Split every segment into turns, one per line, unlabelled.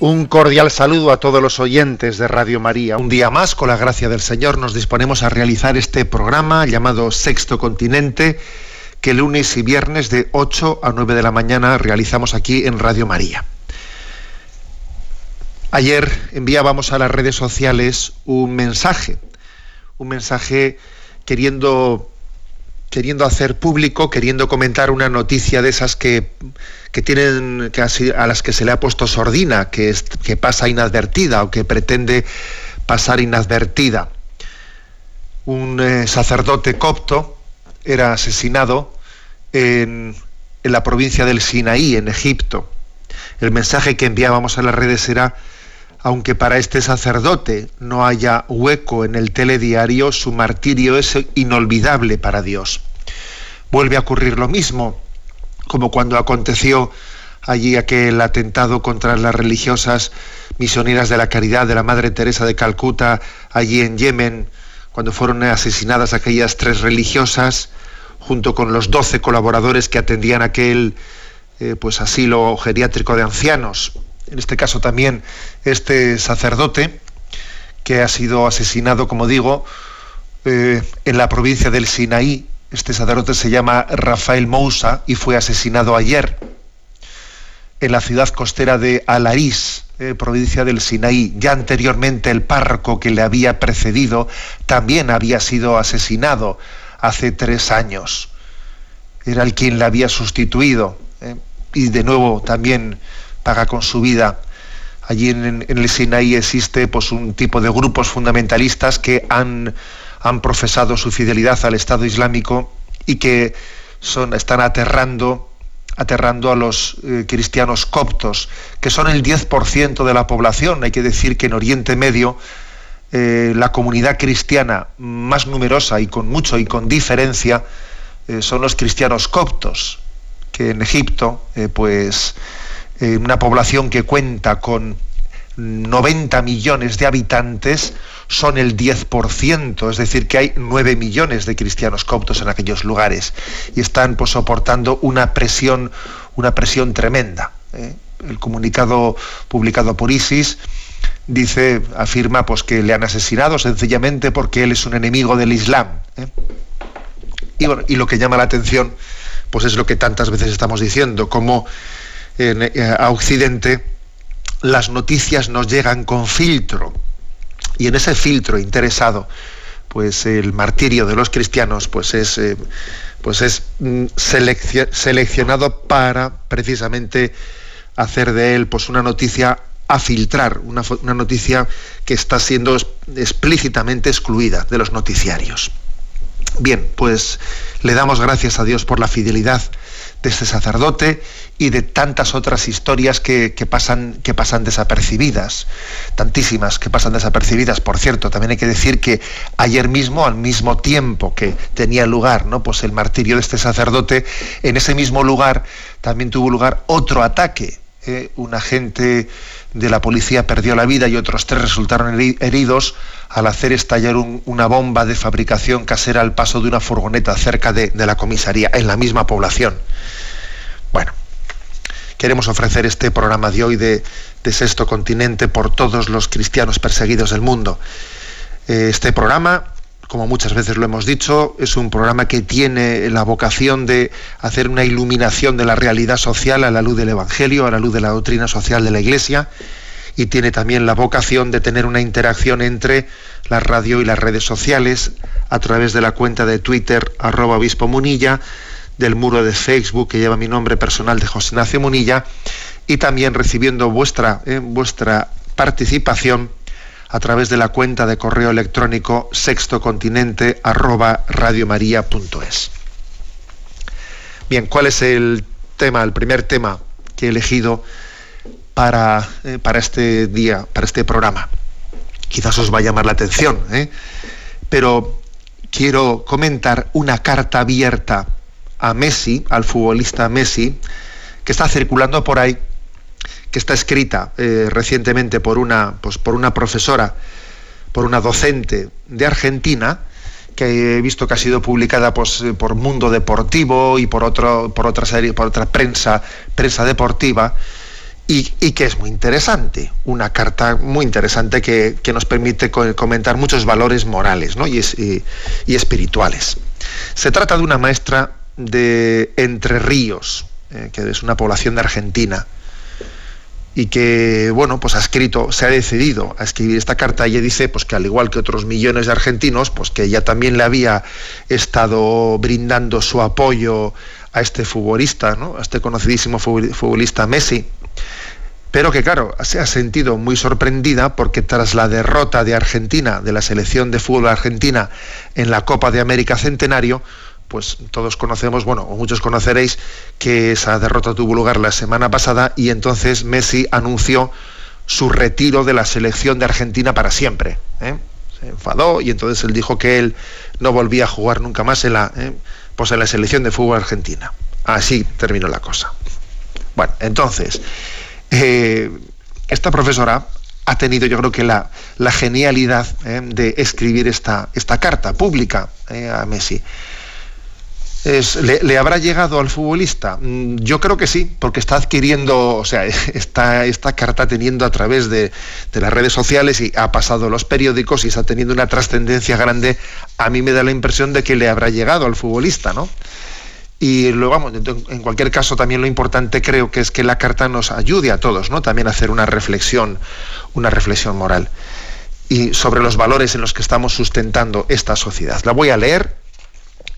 Un cordial saludo a todos los oyentes de Radio María. Un día más, con la gracia del Señor, nos disponemos a realizar este programa llamado Sexto Continente, que lunes y viernes de 8 a 9 de la mañana realizamos aquí en Radio María. Ayer enviábamos a las redes sociales un mensaje, un mensaje queriendo queriendo hacer público, queriendo comentar una noticia de esas que, que tienen que a las que se le ha puesto sordina, que pasa inadvertida o que pretende pasar inadvertida. Un eh, sacerdote copto era asesinado en, en la provincia del Sinaí, en Egipto. El mensaje que enviábamos a las redes era aunque para este sacerdote no haya hueco en el telediario, su martirio es inolvidable para Dios. Vuelve a ocurrir lo mismo, como cuando aconteció allí aquel atentado contra las religiosas misioneras de la caridad de la Madre Teresa de Calcuta, allí en Yemen, cuando fueron asesinadas aquellas tres religiosas, junto con los doce colaboradores que atendían aquel eh, pues asilo geriátrico de ancianos. En este caso también este sacerdote que ha sido asesinado, como digo, eh, en la provincia del Sinaí. Este sacerdote se llama Rafael Moussa y fue asesinado ayer en la ciudad costera de Alarís, eh, provincia del Sinaí. Ya anteriormente el párroco que le había precedido también había sido asesinado hace tres años. Era el quien le había sustituido. eh, y de nuevo también paga con su vida. Allí en, el Sinaí existe pues, un tipo de grupos fundamentalistas que han, han profesado su fidelidad al Estado Islámico y que son, están aterrando, aterrando a los eh, cristianos coptos, que son el 10% de la población. Hay que decir que en Oriente Medio eh, la comunidad cristiana más numerosa y con mucho y con diferencia eh, son los cristianos coptos, que en Egipto, pues eh, una población que cuenta con 90 millones de habitantes, son el 10%, es decir, que hay 9 millones de cristianos coptos en aquellos lugares y están pues, soportando una presión, una presión tremenda. ¿eh? El comunicado publicado por ISIS dice, afirma pues, que le han asesinado sencillamente porque él es un enemigo del Islam. ¿eh? Y, bueno, y lo que llama la atención, pues es lo que tantas veces estamos diciendo, como en, eh, a Occidente las noticias nos llegan con filtro. Y en ese filtro interesado, pues el martirio de los cristianos, pues es, eh, pues es mm, seleccio- seleccionado para precisamente hacer de él pues una noticia a filtrar, una, una noticia que está siendo explícitamente excluida de los noticiarios. Bien, pues le damos gracias a Dios por la fidelidad de este sacerdote y de tantas otras historias que, que pasan, que pasan desapercibidas, tantísimas que pasan desapercibidas. Por cierto, también hay que decir que ayer mismo, al mismo tiempo que tenía lugar ¿no? pues el martirio de este sacerdote, en ese mismo lugar también tuvo lugar otro ataque. ¿Eh? Un agente de la policía perdió la vida y otros tres resultaron heri- heridos al hacer estallar un- una bomba de fabricación casera al paso de una furgoneta cerca de, de la comisaría, en la misma población. Bueno, queremos ofrecer este programa de hoy de, de Sexto Continente por todos los cristianos perseguidos del mundo. Eh, Este programa, como muchas veces lo hemos dicho, es un programa que tiene la vocación de hacer una iluminación de la realidad social a la luz del Evangelio, a la luz de la doctrina social de la Iglesia, y tiene también la vocación de tener una interacción entre la radio y las redes sociales a través de la cuenta de Twitter arroba obispo Munilla, del muro de Facebook que lleva mi nombre personal de José Ignacio Munilla y también recibiendo vuestra, eh, vuestra participación a través de la cuenta de correo electrónico sextocontinente arroba. Bien, ¿cuál es el tema, el primer tema que he elegido para, eh, para este día, para este programa? Quizás os va a llamar la atención, ¿eh? pero quiero comentar una carta abierta a Messi, al futbolista Messi, que está circulando por ahí que está escrita eh, recientemente por una, pues, por una profesora, por una docente de Argentina, que he visto que ha sido publicada pues, eh, por Mundo Deportivo y por, otro, por otra serie, por otra prensa, prensa deportiva, y, que es muy interesante, una carta muy interesante que, nos permite comentar muchos valores morales y, y, espirituales. Se trata de una maestra de Entre Ríos, eh, que es una población de Argentina, y que bueno pues ha escrito se ha decidido a escribir esta carta ella dice pues que al igual que otros millones de argentinos pues que ella también le había estado brindando su apoyo a este futbolista ¿no? a este conocidísimo futbolista Messi pero que claro se ha sentido muy sorprendida porque tras la derrota de Argentina de la selección de fútbol argentina en la Copa de América Centenario pues todos conocemos, bueno, o muchos conoceréis que esa derrota tuvo lugar la semana pasada y entonces Messi anunció su retiro de la selección de Argentina para siempre. ¿eh? Se enfadó y entonces él dijo que él no volvía a jugar nunca más en la, ¿eh? pues en la selección de fútbol argentina. Así terminó la cosa. Bueno, entonces, eh, esta profesora ha tenido yo creo que la, la genialidad de escribir esta, esta carta pública a Messi. ¿Le, habrá llegado al futbolista? Mm, yo creo que sí, porque está adquiriendo, o sea, está esta carta teniendo a través de, las redes sociales y ha pasado los periódicos y está teniendo una trascendencia grande. A mí me da la impresión de que le habrá llegado al futbolista, ¿no? Y luego, vamos, en cualquier caso, también lo importante creo que es que la carta nos ayude a todos, ¿no? También a hacer una reflexión, una reflexión moral. Y sobre los valores en los que estamos sustentando esta sociedad. La voy a leer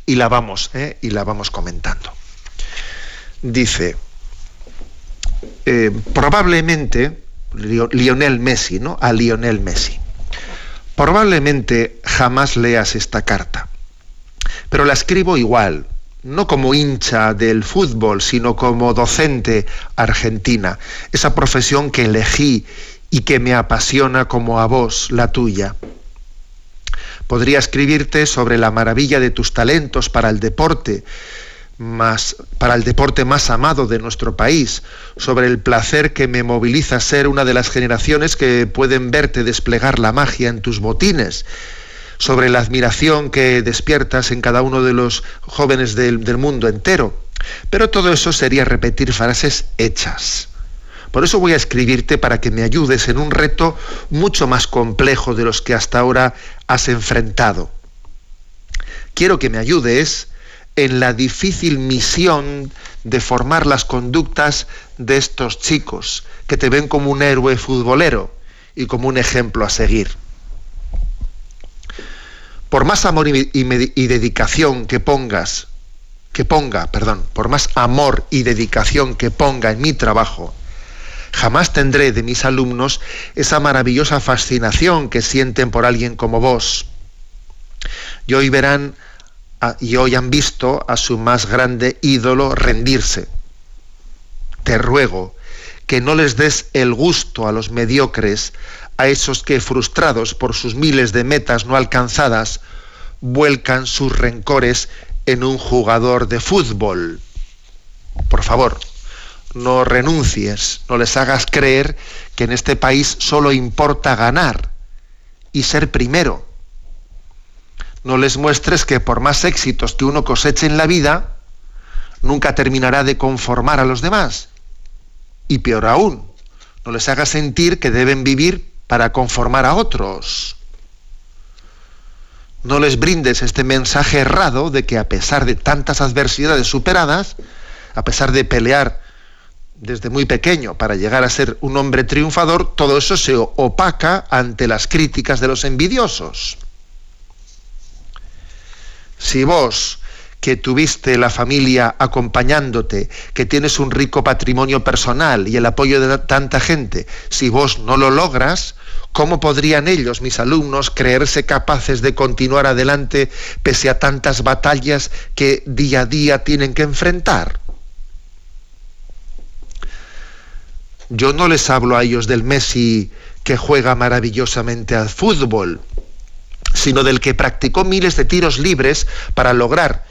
y la vamos, ¿eh? y la vamos comentando. Dice, eh, probablemente, Lionel Messi, ¿no? A Lionel Messi. Probablemente jamás leas esta carta, pero la escribo igual, no como hincha del fútbol, sino como docente argentina, esa profesión que elegí y que me apasiona como a vos, la tuya. Podría escribirte sobre la maravilla de tus talentos para el deporte, más, para el deporte más amado de nuestro país, sobre el placer que me moviliza ser una de las generaciones que pueden verte desplegar la magia en tus botines, sobre la admiración que despiertas en cada uno de los jóvenes del, del mundo entero. Pero todo eso sería repetir frases hechas. Por eso voy a escribirte para que me ayudes en un reto mucho más complejo de los que hasta ahora has enfrentado. Quiero que me ayudes en la difícil misión de formar las conductas de estos chicos que te ven como un héroe futbolero y como un ejemplo a seguir. Por más amor y, dedicación que pongas, que ponga, perdón, por más amor y dedicación que ponga en mi trabajo, Jamás tendré de mis alumnos esa maravillosa fascinación que sienten por alguien como vos. Y hoy verán y hoy han visto a su más grande ídolo rendirse. Te ruego que no les des el gusto a los mediocres, a esos que, frustrados por sus miles de metas no alcanzadas, vuelcan sus rencores en un jugador de fútbol. Por favor, no renuncies, no les hagas creer que en este país solo importa ganar y ser primero. No les muestres que por más éxitos que uno coseche en la vida, nunca terminará de conformar a los demás. Y peor aún, no les hagas sentir que deben vivir para conformar a otros. No les brindes este mensaje errado de que a pesar de tantas adversidades superadas, a pesar de pelear desde muy pequeño para llegar a ser un hombre triunfador, todo eso se opaca ante las críticas de los envidiosos. Si vos que tuviste la familia acompañándote, que tienes un rico patrimonio personal y el apoyo de tanta gente, si vos no lo logras, ¿cómo podrían ellos, mis alumnos, creerse capaces de continuar adelante pese a tantas batallas que día a día tienen que enfrentar? Yo no les hablo a ellos del Messi que juega maravillosamente al fútbol, sino del que practicó miles de tiros libres para lograr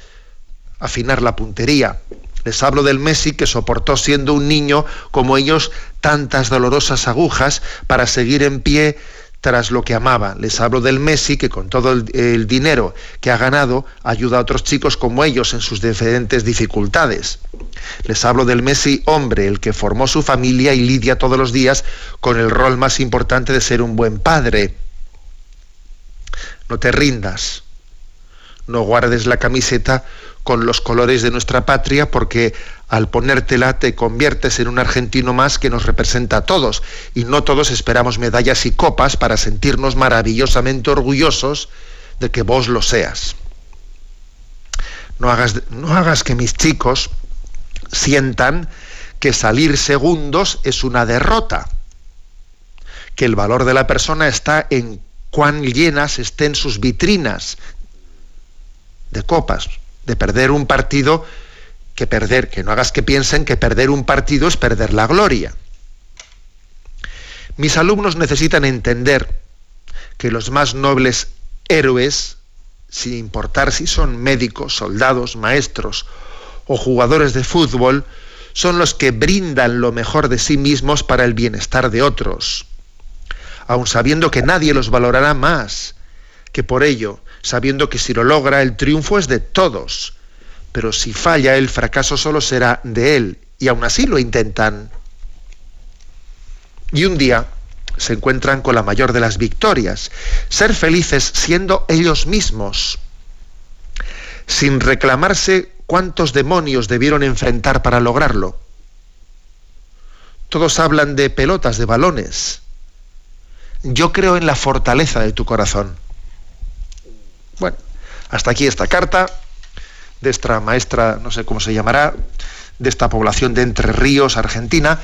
afinar la puntería. Les hablo del Messi que soportó siendo un niño como ellos tantas dolorosas agujas para seguir en pie tras lo que amaba. Les hablo del Messi que con todo el, dinero que ha ganado ayuda a otros chicos como ellos en sus diferentes dificultades. Les hablo del Messi hombre, el que formó su familia y lidia todos los días con el rol más importante de ser un buen padre. No te rindas. No guardes la camiseta con los colores de nuestra patria porque al ponértela te conviertes en un argentino más que nos representa a todos y no todos esperamos medallas y copas para sentirnos maravillosamente orgullosos de que vos lo seas. No hagas, no hagas que mis chicos sientan que salir segundos es una derrota, que el valor de la persona está en cuán llenas estén sus vitrinas de copas, de perder un partido que perder, que no hagas que piensen que perder un partido es perder la gloria. Mis alumnos necesitan entender que los más nobles héroes, sin importar si son médicos, soldados, maestros o jugadores de fútbol, son los que brindan lo mejor de sí mismos para el bienestar de otros, aun sabiendo que nadie los valorará más que por ello sabiendo que si lo logra el triunfo es de todos, pero si falla el fracaso solo será de él, y aún así lo intentan. Y un día se encuentran con la mayor de las victorias, ser felices siendo ellos mismos, sin reclamarse cuántos demonios debieron enfrentar para lograrlo. Todos hablan de pelotas, de balones. Yo creo en la fortaleza de tu corazón. Bueno, hasta aquí esta carta de esta maestra, no sé cómo se llamará, de esta población de Entre Ríos, Argentina,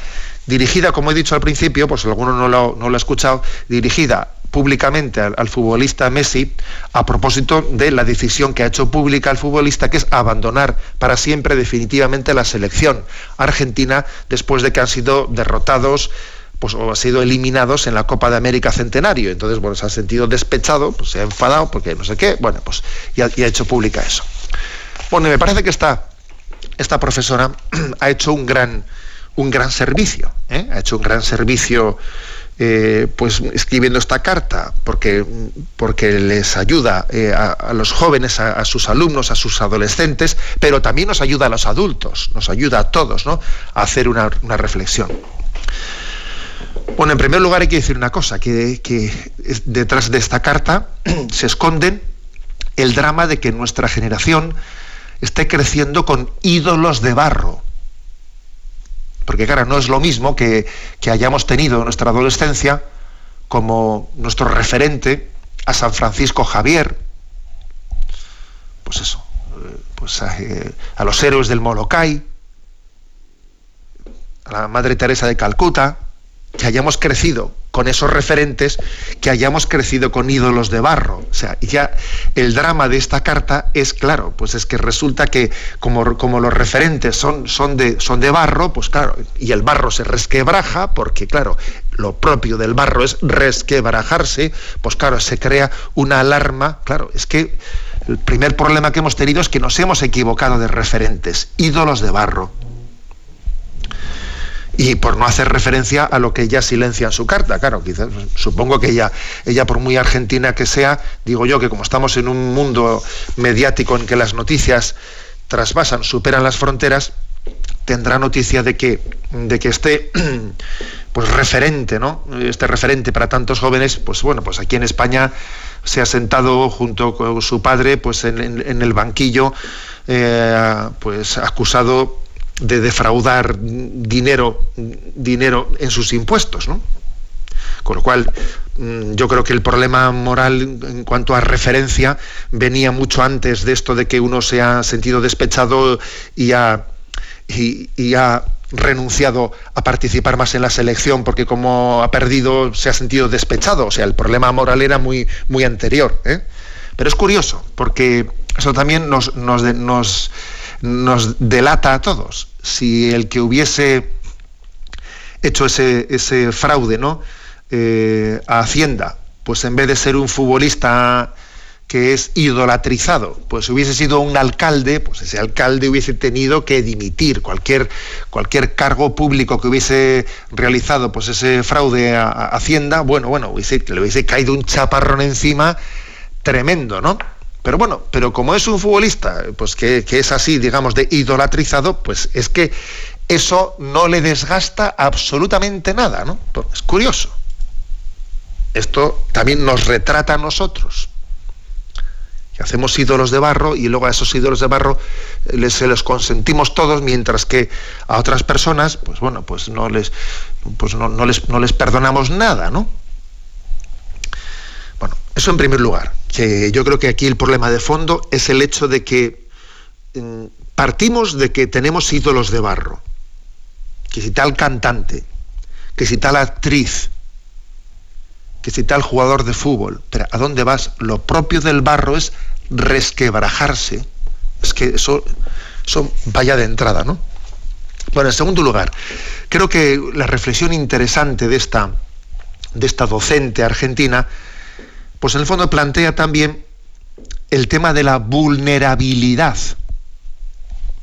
dirigida, como he dicho al principio, pues alguno no lo, no ha escuchado, dirigida públicamente al, futbolista Messi a propósito de la decisión que ha hecho pública el futbolista, que es abandonar para siempre definitivamente la selección argentina después de que han sido derrotados pues o ha sido eliminados en la Copa de América Centenario. Entonces, bueno, se ha sentido despechado, pues se ha enfadado porque no sé qué, bueno, pues y ha, hecho pública eso. Bueno, me parece que esta, esta profesora ha hecho un gran, un gran servicio, ¿eh? ha hecho un gran servicio eh, pues escribiendo esta carta, porque, porque les ayuda eh, a, los jóvenes, a, sus alumnos, a sus adolescentes, pero también nos ayuda a los adultos, nos ayuda a todos ¿no? a hacer una, una reflexión. Bueno, en primer lugar hay que decir una cosa, que, detrás de esta carta se esconde el drama de que nuestra generación esté creciendo con ídolos de barro. Porque claro, no es lo mismo que, que hayamos tenido en nuestra adolescencia como nuestro referente a San Francisco Javier, pues eso, pues a, eh, a los héroes del Molokai, a la Madre Teresa de Calcuta, que hayamos crecido con esos referentes, que hayamos crecido con ídolos de barro. O sea, ya el drama de esta carta es claro, pues es que resulta que como, como los referentes son, son, de, son de barro, pues claro, y el barro se resquebraja, porque claro, lo propio del barro es resquebrajarse, pues claro, se crea una alarma. Claro, es que el primer problema que hemos tenido es que nos hemos equivocado de referentes, ídolos de barro y por no hacer referencia a lo que ella silencia en su carta. Claro, quizás supongo que ella, ella por muy argentina que sea, digo yo que como estamos en un mundo mediático en que las noticias trasvasan, superan las fronteras, tendrá noticia de que, de que este pues referente, ¿no? Este referente para tantos jóvenes, pues bueno, pues aquí en España se ha sentado junto con su padre, pues en, el banquillo, eh, pues acusado de defraudar dinero, dinero en sus impuestos, ¿no? Con lo cual, mm, yo creo que el problema moral en cuanto a referencia venía mucho antes de esto de que uno se ha sentido despechado y ha, y, ha renunciado a participar más en la selección porque como ha perdido se ha sentido despechado. O sea, el problema moral era muy, muy anterior. ¿eh? Pero es curioso, porque eso también nos, nos, nos, nos delata a todos. Si el que hubiese hecho ese, ese fraude, ¿no? Eh, a Hacienda, pues en vez de ser un futbolista que es idolatrizado, pues hubiese sido un alcalde, pues ese alcalde hubiese tenido que dimitir cualquier, cualquier cargo público que hubiese realizado pues ese fraude a, Hacienda, bueno, bueno, le hubiese caído un chaparrón encima tremendo, ¿no? Pero bueno, pero como es un futbolista, pues que, es así, digamos, de idolatrizado, pues es que eso no le desgasta absolutamente nada, ¿no? Es curioso. Esto también nos retrata a nosotros. Que hacemos ídolos de barro y luego a esos ídolos de barro les, se los consentimos todos, mientras que a otras personas, pues bueno, pues no les, pues no, les, no les perdonamos nada, ¿no? Eso en primer lugar, que yo creo que aquí el problema de fondo es el hecho de que mm, partimos de que tenemos ídolos de barro, que si tal cantante, que si tal actriz, que si tal jugador de fútbol, pero ¿a dónde vas? Lo propio del barro es resquebrajarse. Es que eso, eso vaya de entrada, ¿no? Bueno, en segundo lugar, creo que la reflexión interesante de esta, de esta docente argentina, pues en el fondo plantea también el tema de la vulnerabilidad.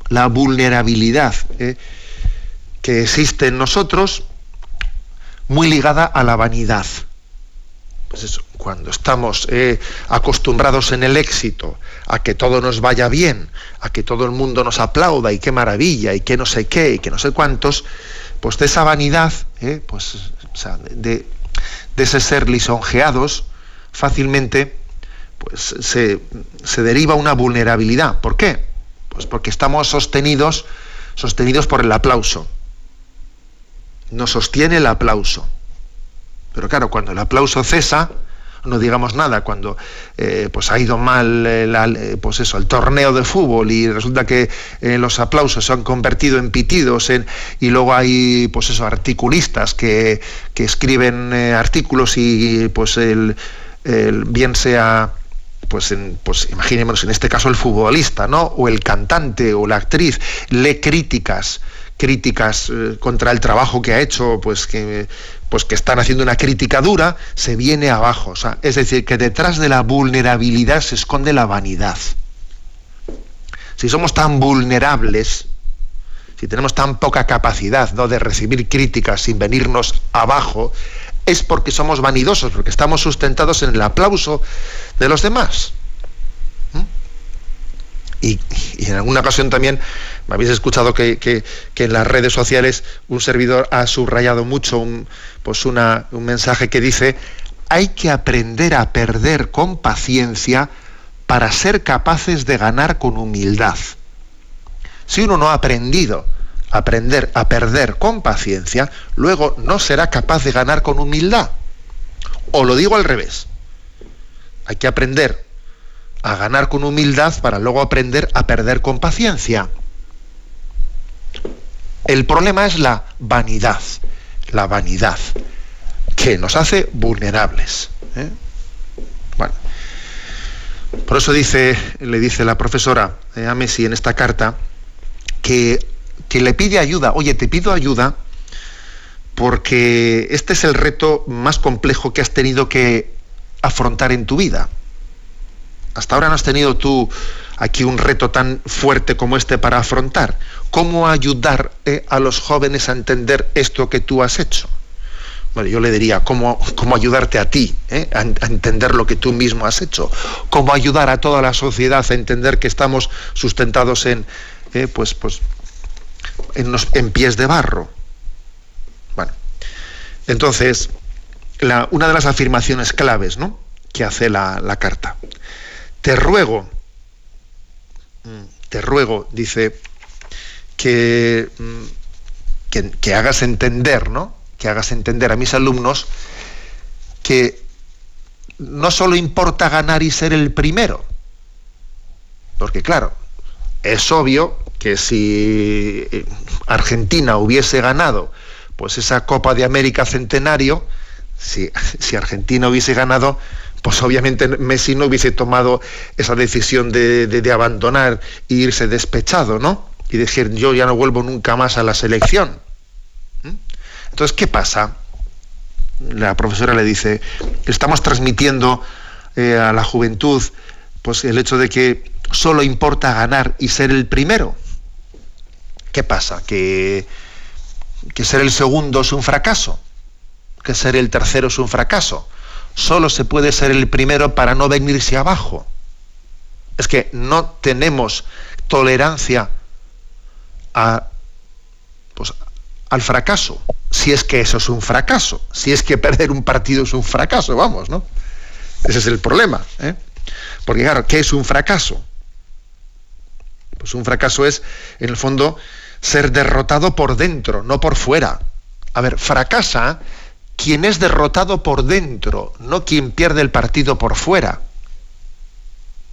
La vulnerabilidad ¿eh? que existe en nosotros, muy ligada a la vanidad. Pues cuando estamos eh, acostumbrados en el éxito a que todo nos vaya bien, a que todo el mundo nos aplauda y qué maravilla y qué no sé qué y que no sé cuántos, pues de esa vanidad, eh, pues, de, ese ser lisonjeados, fácilmente pues, se, se deriva una vulnerabilidad. ¿Por qué? Pues porque estamos sostenidos, sostenidos por el aplauso. Nos sostiene el aplauso. Pero claro, cuando el aplauso cesa, no digamos nada, cuando eh, pues ha ido mal eh, pues eso, el torneo de fútbol y resulta que eh, los aplausos se han convertido en pitidos y luego hay pues eso, articulistas que, escriben artículos y pues el, bien sea pues, en, pues imaginémonos en este caso el futbolista, ¿no? O el cantante o la actriz lee críticas críticas contra el trabajo que ha hecho, pues que pues que están haciendo una crítica dura, se viene abajo. es decir, que detrás de la vulnerabilidad se esconde la vanidad. Si somos tan vulnerables, si tenemos tan poca capacidad ¿no? de recibir críticas sin venirnos abajo, es porque somos vanidosos, porque estamos sustentados en el aplauso de los demás. Y, en alguna ocasión también me habéis escuchado que, en las redes sociales un servidor ha subrayado mucho un, pues un mensaje que dice, hay que aprender a perder con paciencia para ser capaces de ganar con humildad. Si uno no ha aprendido aprender a perder con paciencia, luego no será capaz de ganar con humildad. O lo digo al revés. Hay que aprender a ganar con humildad para luego aprender a perder con paciencia. El problema es la vanidad, la vanidad, que nos hace vulnerables. ¿eh? Bueno, por eso dice, le dice la profesora eh, a Messi en esta carta que, que le pide ayuda. Oye, te pido ayuda porque este es el reto más complejo que has tenido que afrontar en tu vida. Hasta ahora no has tenido tú aquí un reto tan fuerte como este para afrontar. ¿Cómo ayudar eh, a los jóvenes a entender esto que tú has hecho? Bueno, yo le diría, ¿cómo, cómo ayudarte a ti eh, a, entender lo que tú mismo has hecho? ¿Cómo ayudar a toda la sociedad a entender que estamos sustentados en, eh, pues, pues, en, pies de barro? Bueno, entonces, una de las afirmaciones claves ¿no? que hace la, la carta te ruego, te ruego, dice, que, mm, que, que hagas entender, ¿no? Que hagas entender a mis alumnos que no solo importa ganar y ser el primero, porque claro, es obvio que si eh, Argentina hubiese ganado pues esa Copa de América Centenario, si, Argentina hubiese ganado, pues obviamente Messi no hubiese tomado esa decisión de, abandonar e irse despechado, ¿no? Y decir, yo ya no vuelvo nunca más a la selección. ¿Mm? Entonces, ¿qué pasa? La profesora le dice, estamos transmitiendo eh, a la juventud pues el hecho de que solo importa ganar y ser el primero. ¿Qué pasa? Que, que ser el segundo es un fracaso, que ser el tercero es un fracaso. Solo se puede ser el primero para no venirse abajo. Es que no tenemos tolerancia a, pues, al fracaso, si es que eso es un fracaso, si es que perder un partido es un fracaso, vamos, ¿no? Ese es el problema. ¿eh? Porque claro, ¿qué es un fracaso? Pues un fracaso es, en el fondo, ser derrotado por dentro, no por fuera. A ver, fracasa quien es derrotado por dentro, no quien pierde el partido por fuera.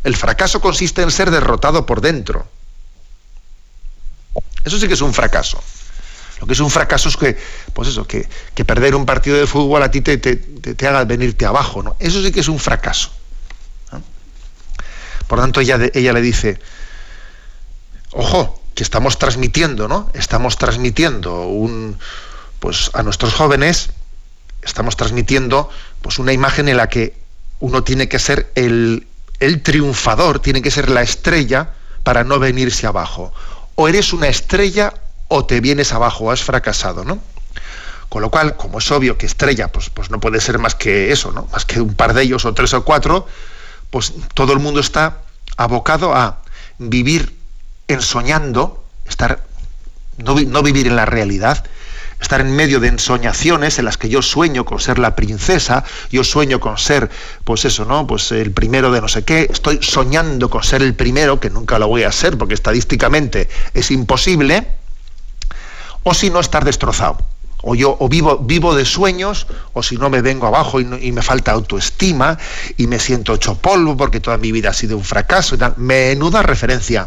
El fracaso consiste en ser derrotado por dentro. Eso sí que es un fracaso. Lo que es un fracaso es que, pues eso, que, perder un partido de fútbol a ti te, haga venirte abajo. ¿no? Eso sí que es un fracaso. Por tanto, ella, ella le dice, ojo, estamos transmitiendo, ¿no? Estamos transmitiendo un, pues a nuestros jóvenes, estamos transmitiendo pues una imagen en la que uno tiene que ser el, el triunfador, tiene que ser la estrella para no venirse abajo. O eres una estrella o te vienes abajo, has fracasado, ¿no? Con lo cual, como es obvio que estrella, pues, pues no puede ser más que eso, ¿no? Más que un par de ellos o tres o cuatro, pues todo el mundo está abocado a vivir ensoñando, estar, no, no, vivir en la realidad, estar en medio de ensoñaciones en las que yo sueño con ser la princesa, yo sueño con ser, pues eso, ¿no? Pues el primero de no sé qué, estoy soñando con ser el primero, que nunca lo voy a ser porque estadísticamente es imposible, o si no estar destrozado. O yo o vivo, vivo de sueños, o si no me vengo abajo y, me falta autoestima y me siento hecho polvo porque toda mi vida ha sido un fracaso y tal. Menuda referencia.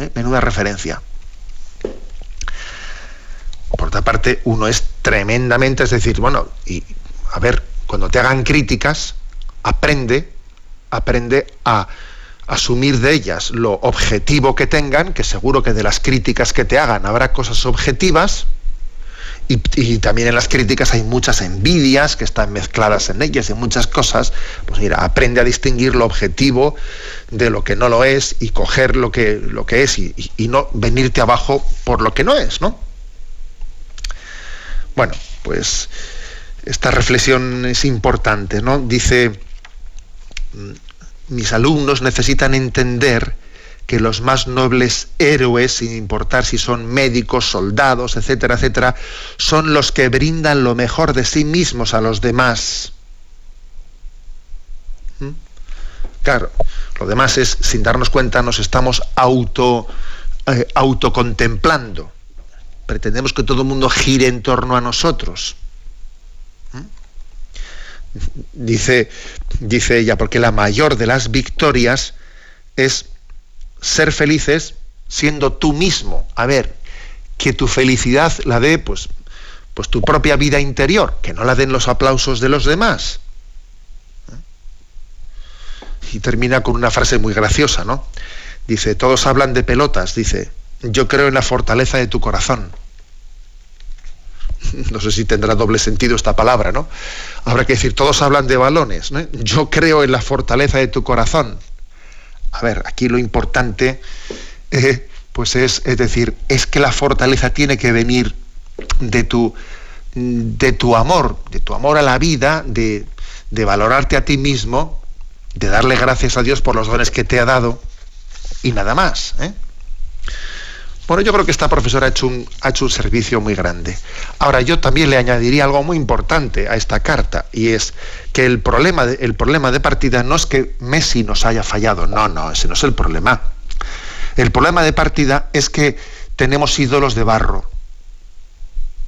¿Eh? menuda referencia. Por otra parte, uno es tremendamente, es decir, bueno, y a ver, cuando te hagan críticas, aprende, aprende a asumir de ellas lo objetivo que tengan, que seguro que de las críticas que te hagan habrá cosas objetivas, y, también en las críticas hay muchas envidias que están mezcladas en ellas y muchas cosas. Pues mira, aprende a distinguir lo objetivo de lo que no lo es y coger lo que, lo que es y, no venirte abajo por lo que no es, ¿no? Bueno, pues esta reflexión es importante, ¿no? Dice, mm, mis alumnos necesitan entender que los más nobles héroes, sin importar si son médicos, soldados, etcétera, etcétera, son los que brindan lo mejor de sí mismos a los demás. ¿Mm? Claro, lo demás es, sin darnos cuenta, nos estamos auto, eh, autocontemplando. Pretendemos que todo el mundo gire en torno a nosotros. ¿Mm? Dice, dice ella, porque la mayor de las victorias es ser felices siendo tú mismo. A ver, que tu felicidad la dé pues, pues tu propia vida interior, que no la den los aplausos de los demás. Y termina con una frase muy graciosa, ¿no? Dice, todos hablan de pelotas, dice, yo creo en la fortaleza de tu corazón. No sé si tendrá doble sentido esta palabra, ¿no? Habrá que decir, todos hablan de balones, ¿no? Yo creo en la fortaleza de tu corazón. A ver, aquí lo importante eh, pues es, es decir, es que la fortaleza tiene que venir de tu, de tu amor, de tu amor a la vida, de, de valorarte a ti mismo, de darle gracias a Dios por los dones que te ha dado y nada más. ¿eh? Bueno, yo creo que esta profesora ha hecho, un, ha hecho un servicio muy grande. Ahora, yo también le añadiría algo muy importante a esta carta, y es que el problema de, el problema de partida no es que Messi nos haya fallado, no, no, ese no es el problema. El problema de partida es que
tenemos ídolos de barro.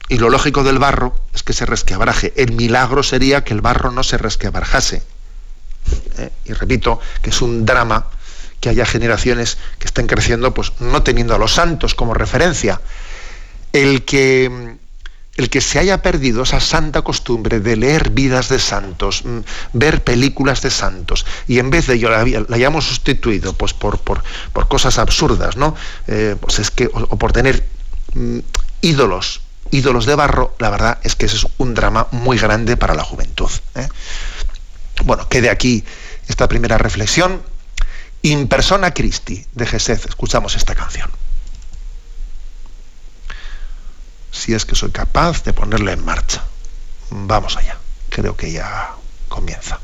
Y lo lógico del barro es que se resquebraje. El milagro sería que el barro no se resquebrajase. ¿Eh? Y repito que es un drama que haya generaciones que estén creciendo pues no teniendo a los santos como referencia. El que el que se haya perdido esa santa costumbre de leer vidas de santos, mm, ver películas de santos, y en vez de ello la, hayamos sustituido pues, por, por, cosas absurdas, ¿no? Eh, pues es que, o, por tener mm, ídolos, ídolos de barro, la verdad es que ese es un drama muy grande para la juventud. ¿eh? Bueno, quede aquí esta primera reflexión. In persona Christi, de Gesed, escuchamos esta canción. Si es que soy capaz de ponerla en marcha. Vamos allá. Creo que ya comienza.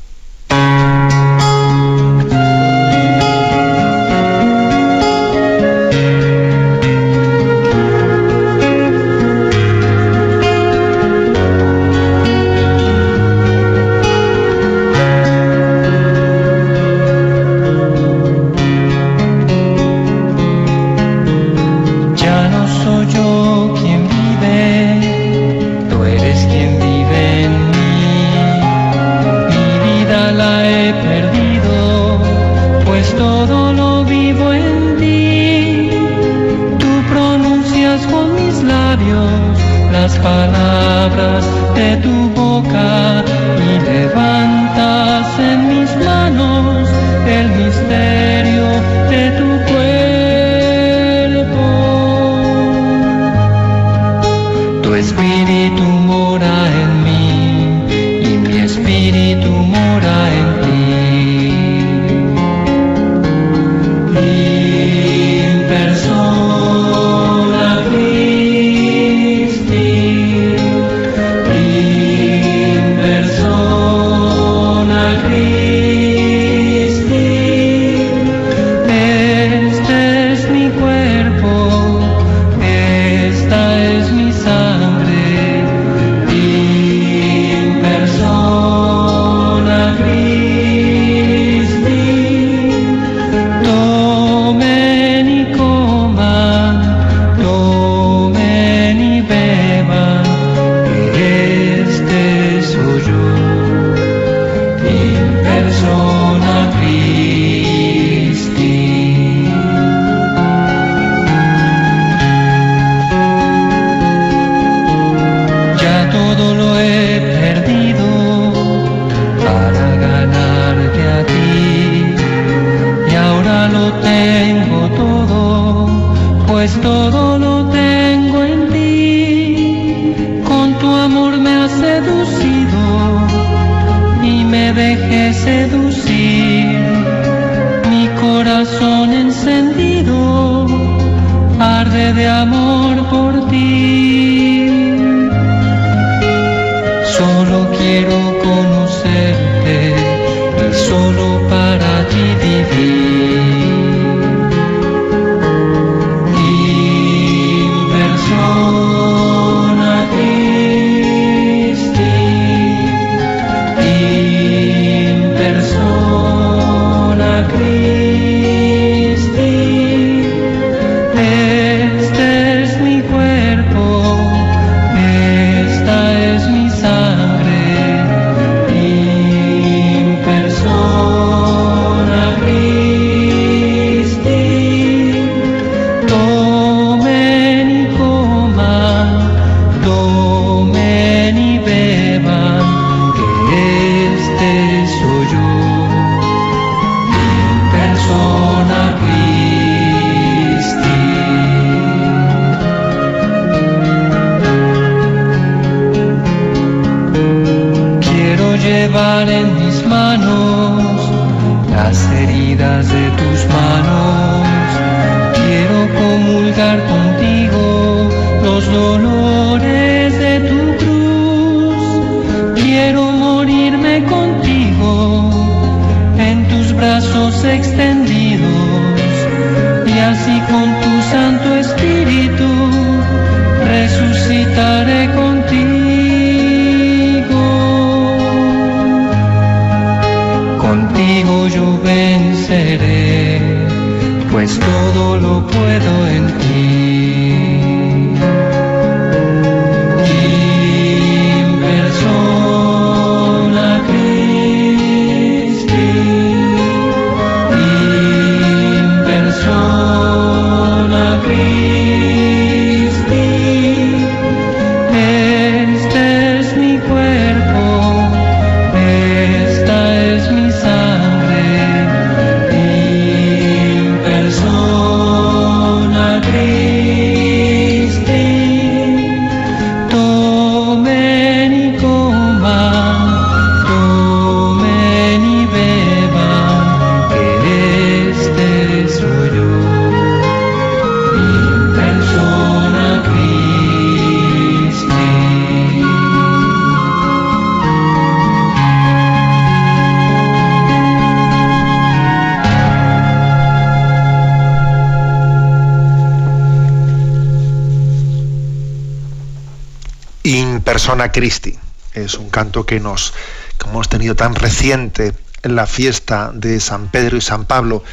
Persona Christi. Es un canto que nos que hemos tenido tan reciente en la fiesta de San Pedro y San Pablo,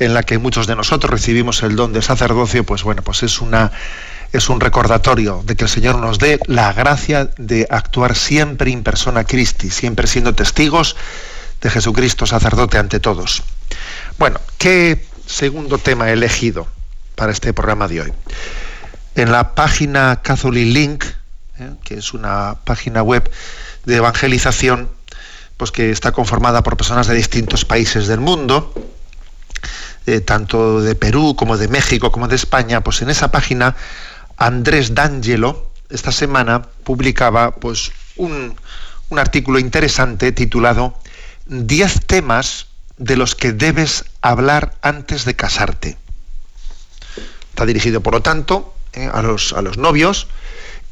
en la que muchos de nosotros recibimos el don del sacerdocio, pues bueno, pues es una es un recordatorio de que el Señor nos dé la gracia de actuar siempre in persona Christi, siempre siendo testigos de Jesucristo sacerdote ante todos. Bueno, ¿qué segundo tema he elegido para este programa de hoy? En la página Catholic Link, ¿eh? que es una página web de evangelización, pues que está conformada por personas de distintos países del mundo, eh, tanto de Perú como de México como de España, pues en esa página Andrés D'Angelo esta semana publicaba pues un, un artículo interesante titulado 10 temas de los que debes hablar antes de casarte. Está dirigido, por lo tanto, eh, a, los, a los novios